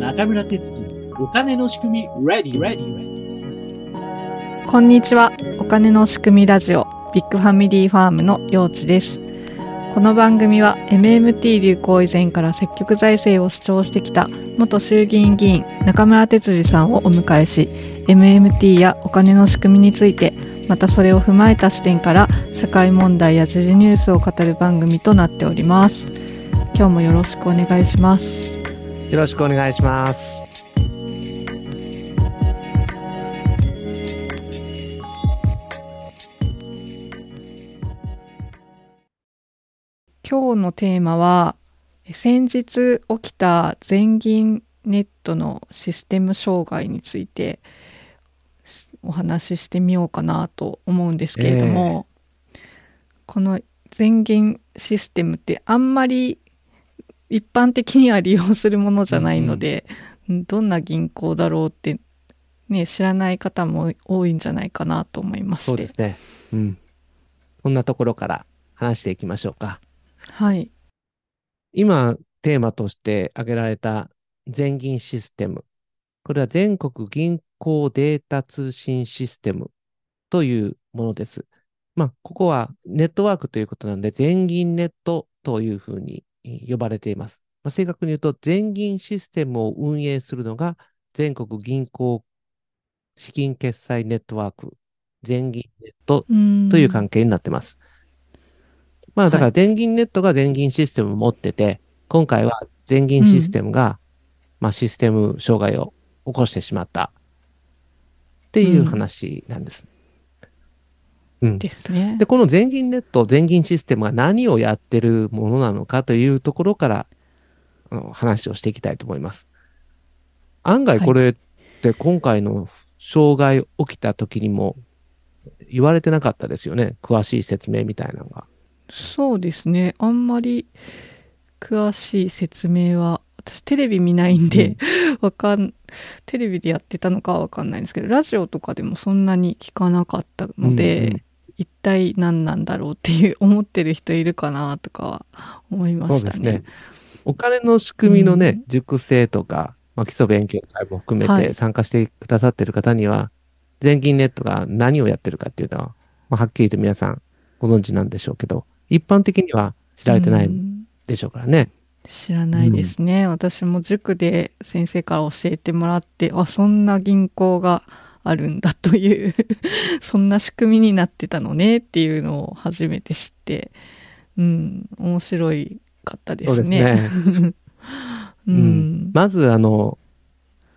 中村哲次お金の仕組み Ready Ready こんにちは。お金の仕組みラジオビッグファミリーファームのようちです。この番組は MMT 流行以前から積極財政を主張してきた元衆議院議員中村哲次さんをお迎えし MMT やお金の仕組みについてまたそれを踏まえた視点から社会問題や時事ニュースを語る番組となっております今日もよろしくお願いしますよろしくお願いします。今日のテーマは先日起きた全銀ネットのシステム障害についてお話ししてみようかなと思うんですけれども、この全銀システムってあんまり一般的には利用するものじゃないので、どんな銀行だろうって、ね、知らない方も多いんじゃないかなと思いましてそうですね。うん。こんなところから話していきましょうか。はい今、テーマとして挙げられた全銀システム。これは全国銀行データ通信システムというものです。まあ、ここはネットワークということなので、全銀ネットというふうに呼ばれています。まあ、正確に言うと、全銀システムを運営するのが全国銀行資金決済ネットワーク、全銀ネットという関係になっています。まあだからはい全銀ネットが全銀システムを持ってて、今回は全銀システムが、まあシステム障害を起こしてしまったっていう話なんです。うん。ですねで、この全銀ネット、全銀システムが何をやってるものなのかというところから、あの話をしていきたいと思います。案外これって今回の障害起きた時にも言われてなかったですよね。詳しい説明みたいなのが。そうですね。あんまり詳しい説明は私テレビ見ないんで、わかんテレビでやってたのかはわかんないんですけどラジオとかでもそんなに聞かなかったので、うんうん一体何なんだろうっていう思ってる人いるかなとかは思いましたね。そうですね。お金の仕組みのね、うん。熟成とか、まあ、基礎勉強会も含めはい。て参加してくださっている方には、全銀ネットが何をやってるかっていうのは、まあ、はっきりと皆さんご存知なんでしょうけど、一般的には知られてないうん。でしょうからね。知らないですね、私も塾で先生から教えてもらってあそんな銀行があるんだという そんな仕組みになってたのねっていうのを初めて知ってうん面白いかったですね。そうですう うん。ん、まず、あの、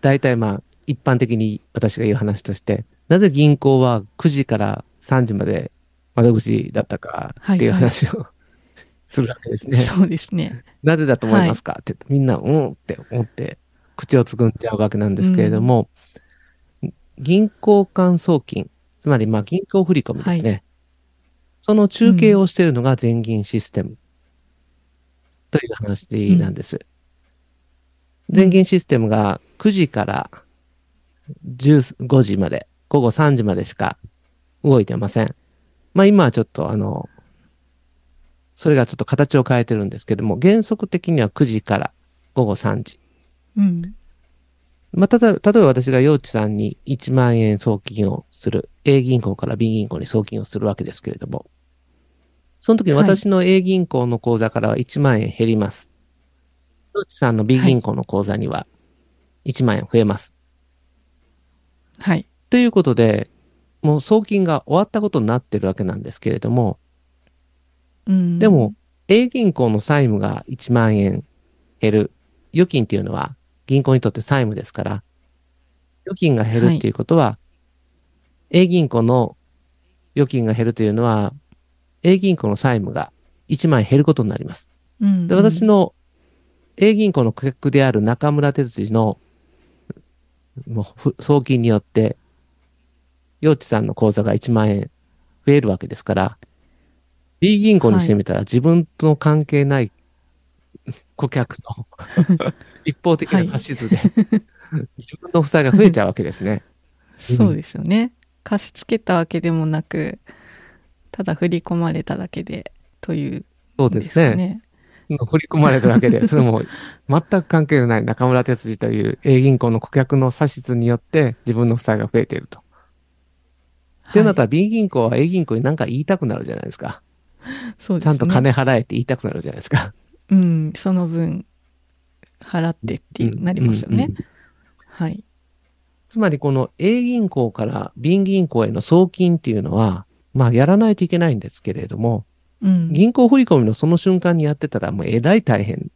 大体まあ、一般的に私が言う話として、なぜ銀行は9時から3時まで窓口だったかっていうはいはい話を するわけですね。そうですね。なぜだと思いますか、って言ってみんな、うん？って思って、口をつぐんじゃうわけなんですけれども、銀行間送金、つまりまあ銀行振込ですね。その中継をしているのが全銀システムという話なんです。全銀システムが9時から15時まで、午後3時までしか動いてません。まあ今はちょっとあの、それがちょっと形を変えてるんですけども、原則的には9時から午後3時。うんまあ、ただ、例えば私が幼稚さんに1万円送金をする。A 銀行から B 銀行に送金をするわけですけれども、その時にはい私の A 銀行の口座からは1万円減ります。幼稚さんの B 銀行の口座には1万円増えます。はい。ということで、もう送金が終わったことになってるわけなんですけれども、うん、でも、A 銀行の債務が1万円減る。預金っていうのは銀行にとって債務ですから、預金が減るっていうことは、A 銀行の預金が減るというのは、A 銀行の債務が1万円減ることになります。うん、で、私の A 銀行の顧客である中村哲司のもうふ送金によって、幼稚さんの口座が1万円増えるわけですから、B 銀行にしてみたら自分との関係ない 顧客の 一方的な指図で、自分の負債が増えちゃうわけですね。そうですよね。貸し付けたわけでもなく、ただ振り込まれただけでというそうんでですすね。ね。振り込まれただけで、それも全く関係のない中村哲司という A 銀行の顧客の指図によって自分の負債が増えていると。ってなったら B 銀行は A 銀行に何か言いたくなるじゃないですか。そうですね。ちゃんと金払えって言いたくなるじゃないですか。うん、その分払ってってなりますよね。うんうんうんはい。つまりこの A 銀行から B 銀行への送金っていうのは、まあやらないといけないんですけれども、うん。銀行振込のその瞬間にやってたらもうえらい大変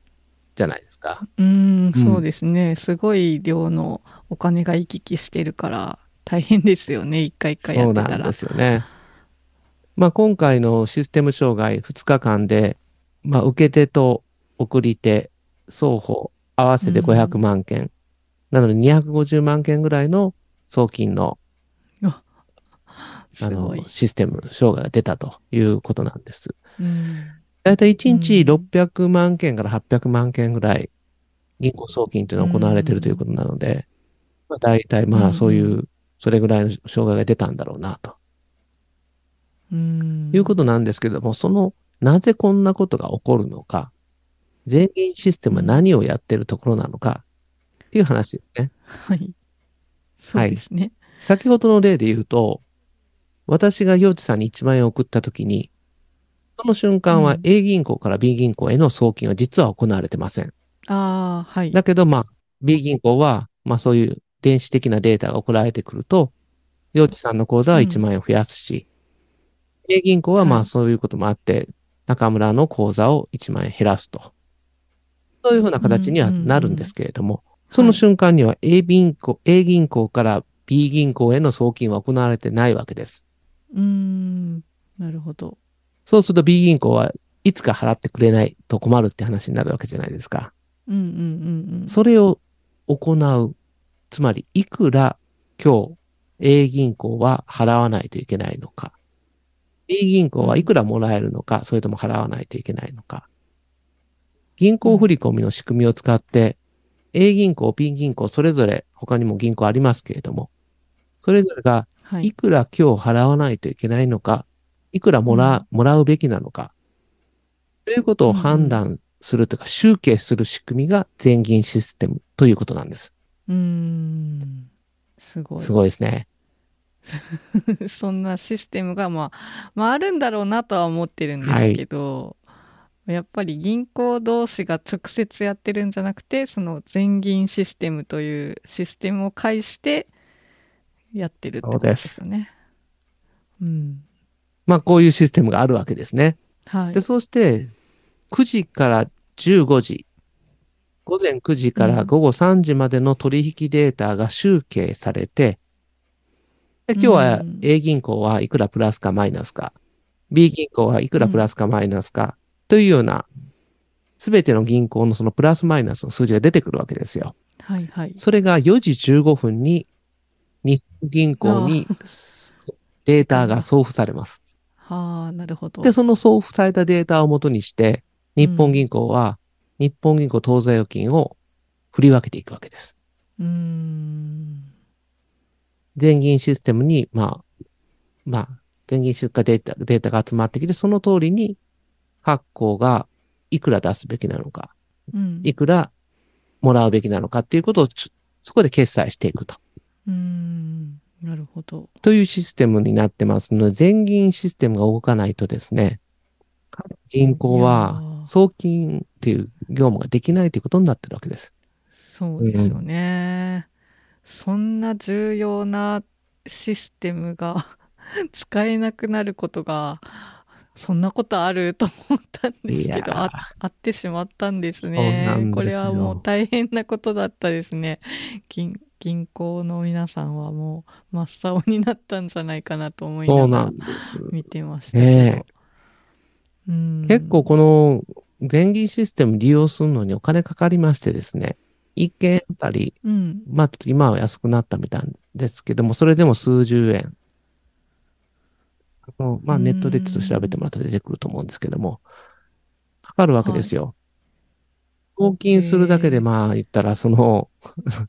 じゃないですか。うん、そうですね。すごい量のお金が行き来してるから大変ですよね。一回一回やってたら。なんですよね。まあ今回のシステム障害2日間で、まあ受け手と送り手、双方合わせて500万件。なので250万件ぐらいの送金のあの。システム障害が出たということなんです。うん。だいたい1日うん600万件から800万件ぐらい銀行送金というのが行われているということなので、まあ大体まあそういうう、それぐらいの障害が出たんだろうなとうん。いうことなんですけども、その、なぜこんなことが起こるのか、全銀システムは何をやってるところなのか、っていう話ですね。はい。そうですね。先ほどの例で言うと、私が幼稚さんに1万円送ったときに、その瞬間はうん A 銀行から B 銀行への送金は実は行われてません。ああ、はい。だけど、まあ、B 銀行は、まあそういう電子的なデータが送られてくると、幼稚さんの口座は1万円増やすし、A 銀行はまはいあそういうこともあって、中村の口座を1万円減らすと。そういうふうな形にはなるんですけれども、その瞬間には A 銀行、A 銀行から B 銀行への送金は行われてないわけです。うん。なるほど。そうすると B 銀行はいつか払ってくれないと困るって話になるわけじゃないですか。うんうんうんうん。それを行う。つまり、いくら今日 A 銀行は払わないといけないのか。B 銀行はいくらもらえるのか、それとも払わないといけないのか。銀行振込の仕組みを使って、A 銀行、B 銀行、それぞれ他にも銀行ありますけれども、それぞれがはいい。くら今日払わないといけないのか、いくらもら,、もらうべきなのか、ということを判断するというか、集計する仕組みが全銀システムということなんです。うん。すごい。すごいですね。そんなシステムが、まあ、まあ、あるんだろうなとは思ってるんですけど、やっぱり銀行同士が直接やってるんじゃなくて、その全銀システムというシステムを介してやってるってことですよね。うん。まあ、こういうシステムがあるわけですね。はいで、。そして、9時から15時、午前9時から午後3時までの取引データが集計されて、で今日はうん A 銀行はいくらプラスかマイナスか、B 銀行はいくらプラスかマイナスか、というような、すべての銀行のそのプラスマイナスの数字が出てくるわけですよ。はいはい。それが4時15分に日本銀行にデータが送付されます。はあ、なるほど。で、その送付されたデータをもとにして、日本銀行は日本銀行当座預金を振り分けていくわけです。うーん。全銀システムに、まあ、まあ、全銀出荷データ、データが集まってきて、その通りに、各行がいくら出すべきなのか、うん。いくらもらうべきなのかっていうことをそこで決済していくと。うーん。なるほど。というシステムになってますので、全銀システムが動かないとですね、各銀行はー送金っていう業務ができないということになってるわけです。そうですよね。そんな重要なシステムが 使えなくなることが、そんなことあると思ったんですけど、ああってしまったんです。ねこれはもう大変なことだったですね。銀銀行の皆さんはもう真っ青になったんじゃないかなと思いなながら。見てましたけど。結構この全銀システム利用するのにお金かかりましてですね、一件あたり、うん。まあちょっと今は安くなったみたいですけども、それでも数十円。あのまあうんネットでちょっと調べてもらったら出てくると思うんですけども、かかるわけですよ。送金するだけでまあ言ったらその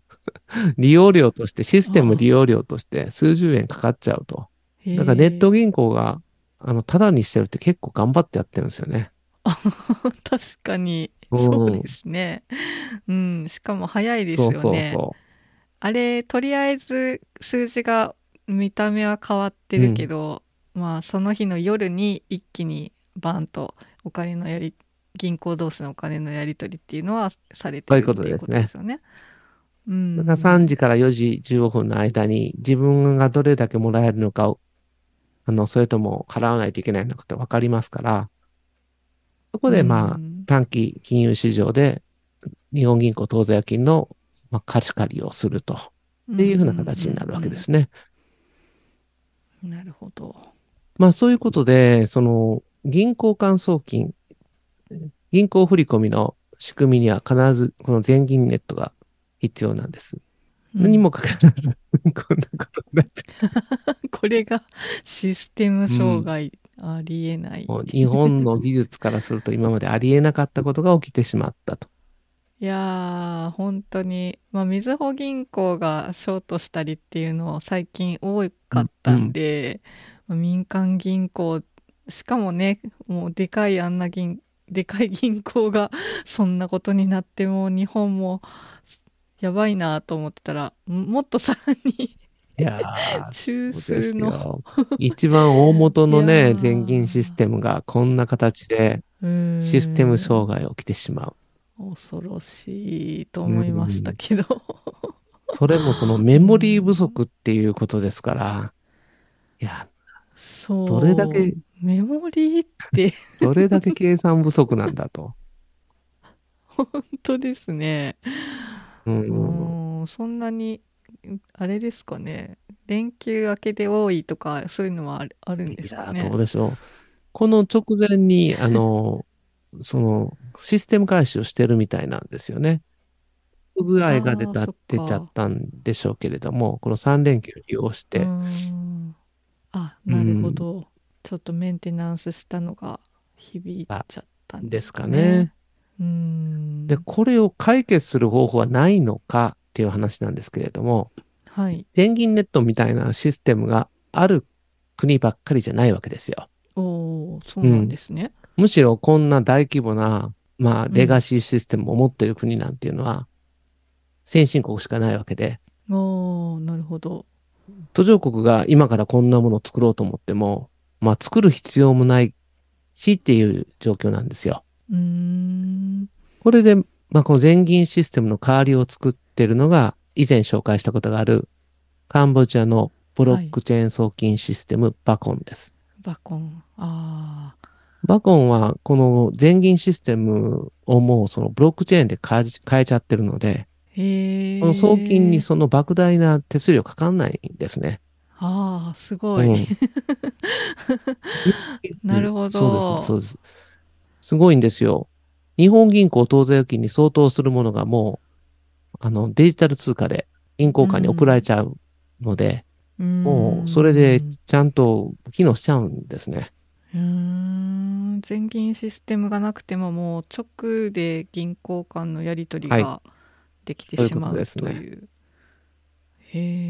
利用料として、システム利用料として数十円かかっちゃうと。だからネット銀行があの、ただにしてるって結構頑張ってやってるんですよね。確かに、うんそうですね。うん、しかも早いですよね。そうそうそあれ、とりあえず数字が見た目は変わってるけど、まあその日の夜に一気にバンとお金のやり、銀行同士のお金のやり取りっていうのはされてるっていうことですよね。うう。ん。だから3時から4時15分の間に自分がどれだけもらえるのかを、あの、それとも払わないといけないのかって分かりますから、そこでまあ、うん短期金融市場で日本銀行当座預金の、まあ、貸し借りをすると。っていうふうな形になるわけで。すね。うんなるほど。まあそういうことで、その銀行間送金、銀行振込の仕組みには必ずこの全銀ネットが必要なんです。何もかかわらず、こんなことになっちゃこれがシステム障害、ありえない。日本の技術からすると今までありえなかったことが起きてしまったと。いやー、本当に、まあ、みずほ銀行がショートしたりっていうのは最近多かったんで、まあ民間銀行、しかもね、もうでかいあんな銀、でかい銀行がそんなことになっても日本もやばいなと思ってたら、ももっとさらにいやー、中枢の、よ。一番大元のね、ー全銀システムがこんな形でうんシステム障害起きてしまう。恐ろしいと思いましたけど。それもそのメモリー不足っていうことですから、いや、そう。どれだけ、メモリーってどれだけ計算不足なんだと。本当ですね。うん。うん、そんなに、あれですかね。連休明けで多いとか、そういうのはあるんですいや、かね。どうでしょう。この直前に、あの、その、システム開始をしてるみたいなんですよね。不具合が出た出ちゃったんでしょうけれども、この3連休を利用しうて、んあ、なるほど。ちょっとメンテナンスしたのが響いちゃったんでですすかかねね。。うん。で、これを解決する方法はないのかっていう話なんですけれども、はい。全銀ネットみたいなシステムがある国ばっかりじゃないわけですよ。おーそうなんですね。むしろこんな大規模な、まあ、んレガシーシステムを持っている国なんていうのは、先進国しかないわけで、おーなるほど。途上国が今からこんなものを作ろうと思っても、まあ、作る必要もないしっていう状況なんですよ。うーん。これで、まあ、この全銀システムの代わりを作ってるのが、以前紹介したことがある、カンボジアのブロックチェーン送金システム、バコンです。バコン。ああ。バコンは、この全銀システムをもうそのブロックチェーンで変え変えちゃってるので。この送金にその莫大な手数料かかんないんですね。ああ、すごい。うん なるほどそうです、そうです。すごいんですよ。日本銀行当座預金に相当するものがもう、あの、デジタル通貨で銀行間に送られちゃうので、もう、それでちゃんと機能しちゃうんですね。うーん全銀システムがなくてももう直で銀行間のやり取りがはできてそういうこしまうとですねという。へ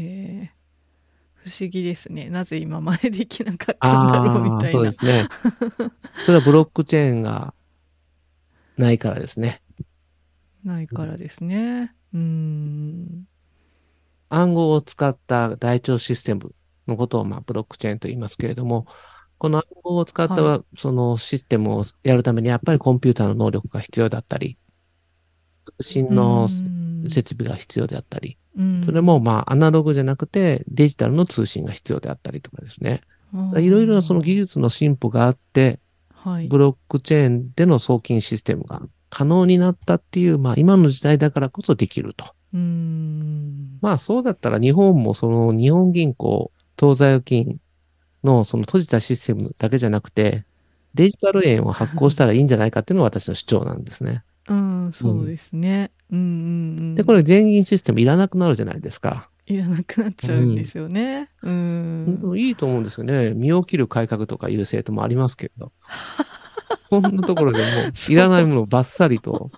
え不思議ですね。なぜ今までできなかったんだろうみたいな。そうですね。それはブロックチェーンがないからですね。ないからですね。うーん。暗号を使った台帳システムのことを、まあ、ブロックチェーンと言いますけれども、この暗号を使った、はそのシステムをやるために、やっぱりコンピューターの能力が必要だったり、通信のうん設備が必要であったり、うんそれも、まあ、アナログじゃなくて、デジタルの通信が必要であったりとかですね。いろいろなその技術の進歩があって、はいブロックチェーンでの送金システムが可能になったっていう、まあ、今の時代だからこそできると。うーんまあそうだったら日本もその日本銀行当座預金のその閉じたシステムだけじゃなくて、デジタル円を発行したらいいんじゃないかっていうのが私の主張なんですね。うんそうですねうんうんうんで、これ全銀システムいらなくなるじゃないですか。いらなくなっちゃうんですよねうんいいと思うんですよね。身を切る改革とかいう政党もありますけど。こんなところでもういらないものをバッサリと。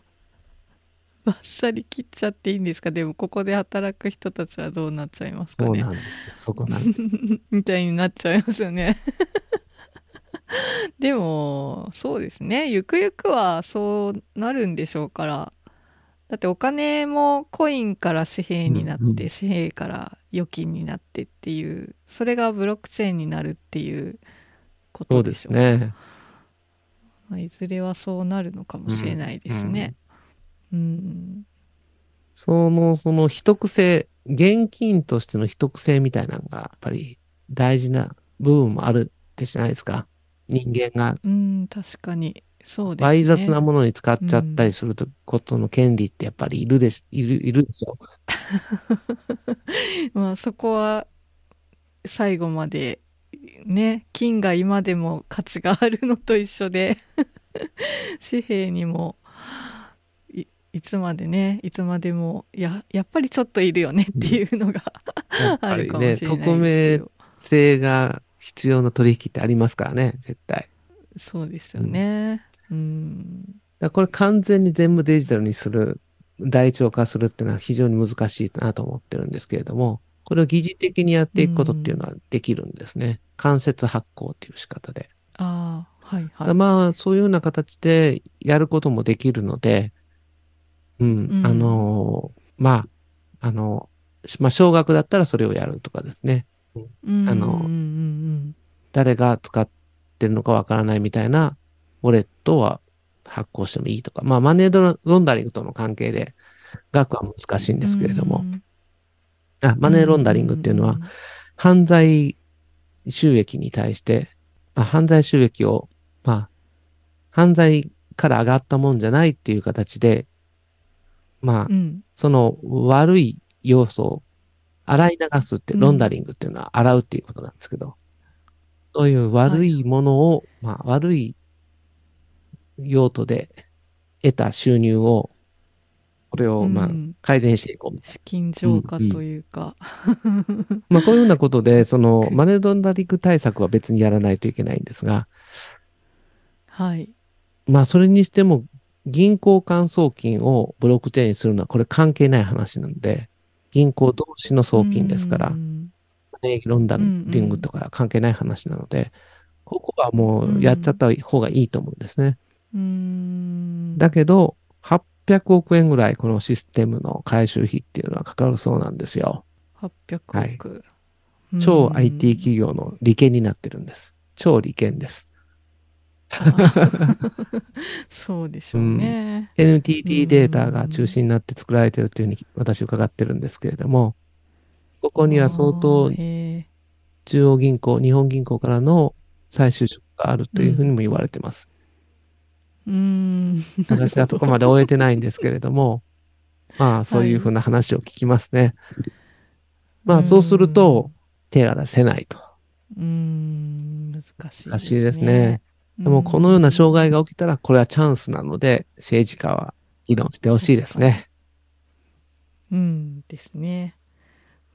バッサリ切っちゃっていいんですか？でもここで働く人たちはどうなっちゃいますかね？そうなんですよ。そこなんです。みたいになっちゃいますよね でもそうですねゆくゆくはそうなるんでしょうからだってお金もコインから紙幣になって、うんうん紙幣から預金になってっていうそれがブロックチェーンになるっていうことですしょうね。まあ、いずれはそうなるのかもしれないですね。うん、その、その秘匿性、現金としての秘匿性みたいなのが、やっぱり大事な部分もあるってじゃないですか。人間がうん、確かにそうですね。倍雑なものに使っちゃったりするとことの権利ってやっぱりいるでし、いる、いるでしょ。まあそこは最後までね金が今でも価値があるのと一緒で 紙幣にもいいつまでねいつまでもややっぱりちょっといるよねっていうのが、やっ あるかもしれない匿名ですけど、性が必要な取引ってありますからね、絶対。そうですよね。うん、だこれ完全に全部デジタルにする、台帳化するっていうのは非常に難しいなと思ってるんですけれども、これを疑似的にやっていくことっていうのはできるんですね。間接発行っていう仕方で。ああはいはい。まあ、そういうような形でやることもできるので、うん、うんあのーまあ、あの、まあ、少額だったらそれをやるとかですね。うんあの誰が使ってるのかわからないみたいなウォレットは発行してもいいとか、まあ、マネーロンダリングとの関係で額は難しいんうんですけれども、うんあマネーロンダリングっていうのは、犯罪収益に対して、まあ、犯罪収益を、まあ、犯罪から上がったもんじゃないっていう形で、まあう、ん。その悪い要素を洗い流すって、うん。ロンダリングっていうのは洗うっていうことなんですけど、そういう悪いものを、まあ、悪い用途で得た収入を、これを、まあう、ん改善していこう。資金浄化というか、まあ、こういうようなことで、その、くマネーロンダリング対策は別にやらないといけないんですが、はい。まあ、それにしても、銀行間送金をブロックチェーンにするのは、これ関係ない話なので、銀行同士の送金ですからう、んマネーロンダリングとか関係ない話なので、ここはもうやっちゃった方がいいと思うんですね。だけど、800億円ぐらいこのシステムの回収費っていうのはかかるそうなんですよ。800億、超うん IT 企業の利権になってるんです。超利権です。そうでしょうね、NTT データが中心になって作られてるというふうに私伺ってるんですけれども、ここには相当中央銀行、日本銀行からの再就職があるというふうにも言われてます。ーうーん。私はそこまで終えてないんですけれども、まあそういうふうな話を聞きますね。まあそうすると手が出せないと。うーん。難しい難しいですね。でもこのような障害が起きたらこれはチャンスなので政治家は議論してほしいですね。うんですね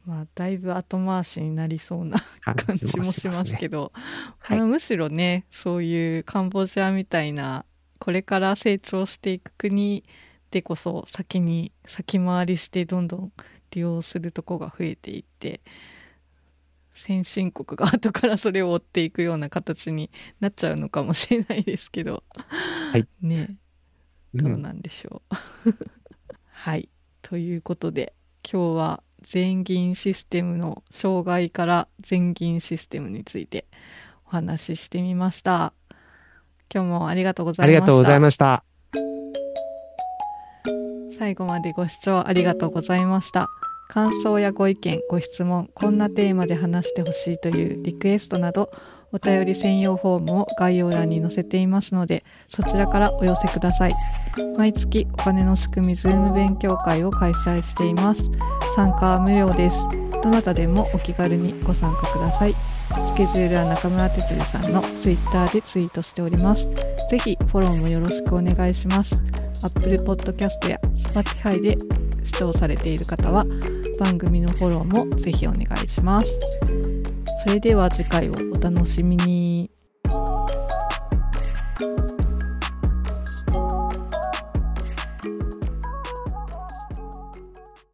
まあだいぶ後回しになりそうな感じもしますけど。ど、はいまあむしろねそういうカンボジアみたいなこれから成長していく国でこそ先に先回りしてどんどん利用するとこが増えていって先進国が後からそれを追っていくような形になっちゃうのかもしれないですけど、いねうんどうなんでしょう。はいということで今日は全銀システムの障害から全銀システムについてお話ししてみました。今日もありがとうございました。ありがとうございました。最後までご視聴ありがとうございました。感想やご意見、ご質問、こんなテーマで話してほしいというリクエストなど、お便り専用フォームを概要欄に載せていますので、そちらからお寄せください。毎月お金の仕組みズーム勉強会を開催しています。参加は無料です。どなたでもお気軽にご参加ください。スケジュールは中村哲司さんのツイッターでツイートしております。ぜひフォローもよろしくお願いします。Apple Podcast や Spotify で視聴されている方は番組のフォローもぜひお願いします。それでは次回をお楽しみに。